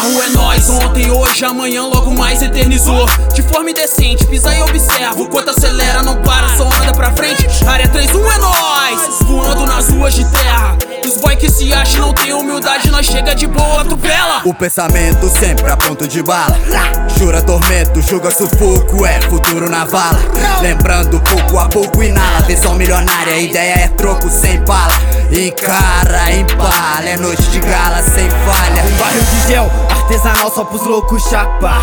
rua é nós, ontem, hoje, amanhã, logo mais eternizou. De forma indecente, pisa e observa. O quanto acelera, não para, só anda pra frente. Área 31 é nós, voando nas ruas de terra. Os boy que se acham não tem humildade, nós chega de boa, atropela. O pensamento sempre a ponto de bala. Jura tormento, julga sufoco, é futuro na vala. Lembrando pouco a pouco inala, visão milionária, ideia é troco sem bala. Encara, empala, é noite artesanal só pros loucos chapar.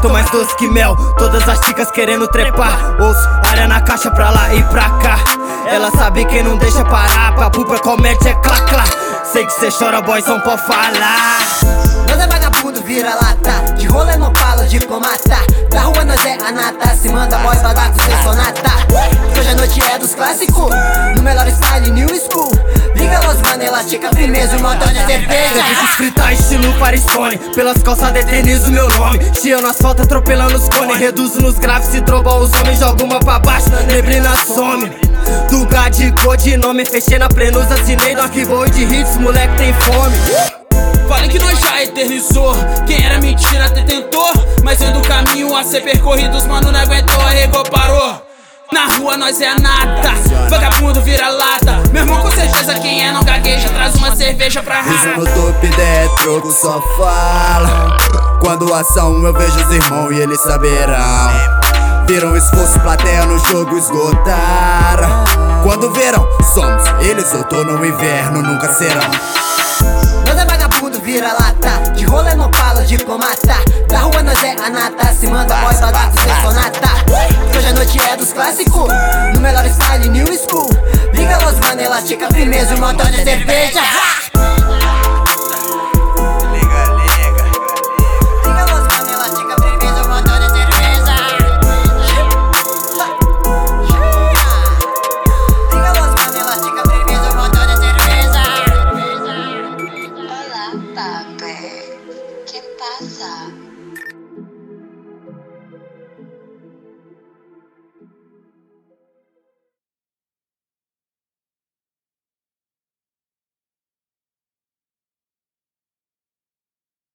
Tô mais doce que mel, todas as chicas querendo trepar. Ouço, área na caixa pra lá e pra cá. Ela sabe que não deixa parar, papo pra comédia é clá. Sei que cê chora, boy, só pode falar. Nós é vagabundo, vira lata De rolê não fala de comata Da rua nós é a nata Se manda boy bagaco sem sonata Hoje a noite é dos clássicos No melhor style, new school los manela, tica firmeza, um montão de cerveja Serviços fritar estilo Firestone Pelas calçadas eternizo meu nome. Chia no asfalto atropelando os cones Reduzo nos graves, se tromba os homens Joga uma pra baixo, na neblina some. Duga de codinome Fechei na plenusa, assinei no arquivo de hits. Moleque tem fome. Falei que nós já eternizou. Quem era mentira até tentou. Mas vendo o caminho a ser percorrido, os mano não aguentou, arregou, parou. Na rua nós é a nata, vagabundo uma cerveja pra rara. no topo, ideia é troco, só fala. Quando ação eu vejo os irmãos e eles saberão. Viram esforço, plateia no jogo esgotaram. Quando verão, somos eles, outono ou inverno, nunca serão. Nós é vagabundo, vira lata De rolê não fala de comata Da rua nós é a nata Se manda boy bagaco sem sonata Hoje a noite é dos clássicos No melhor style, new school Liga los manela, tica firmeza, um montão de cerveja ¿Qué pasa?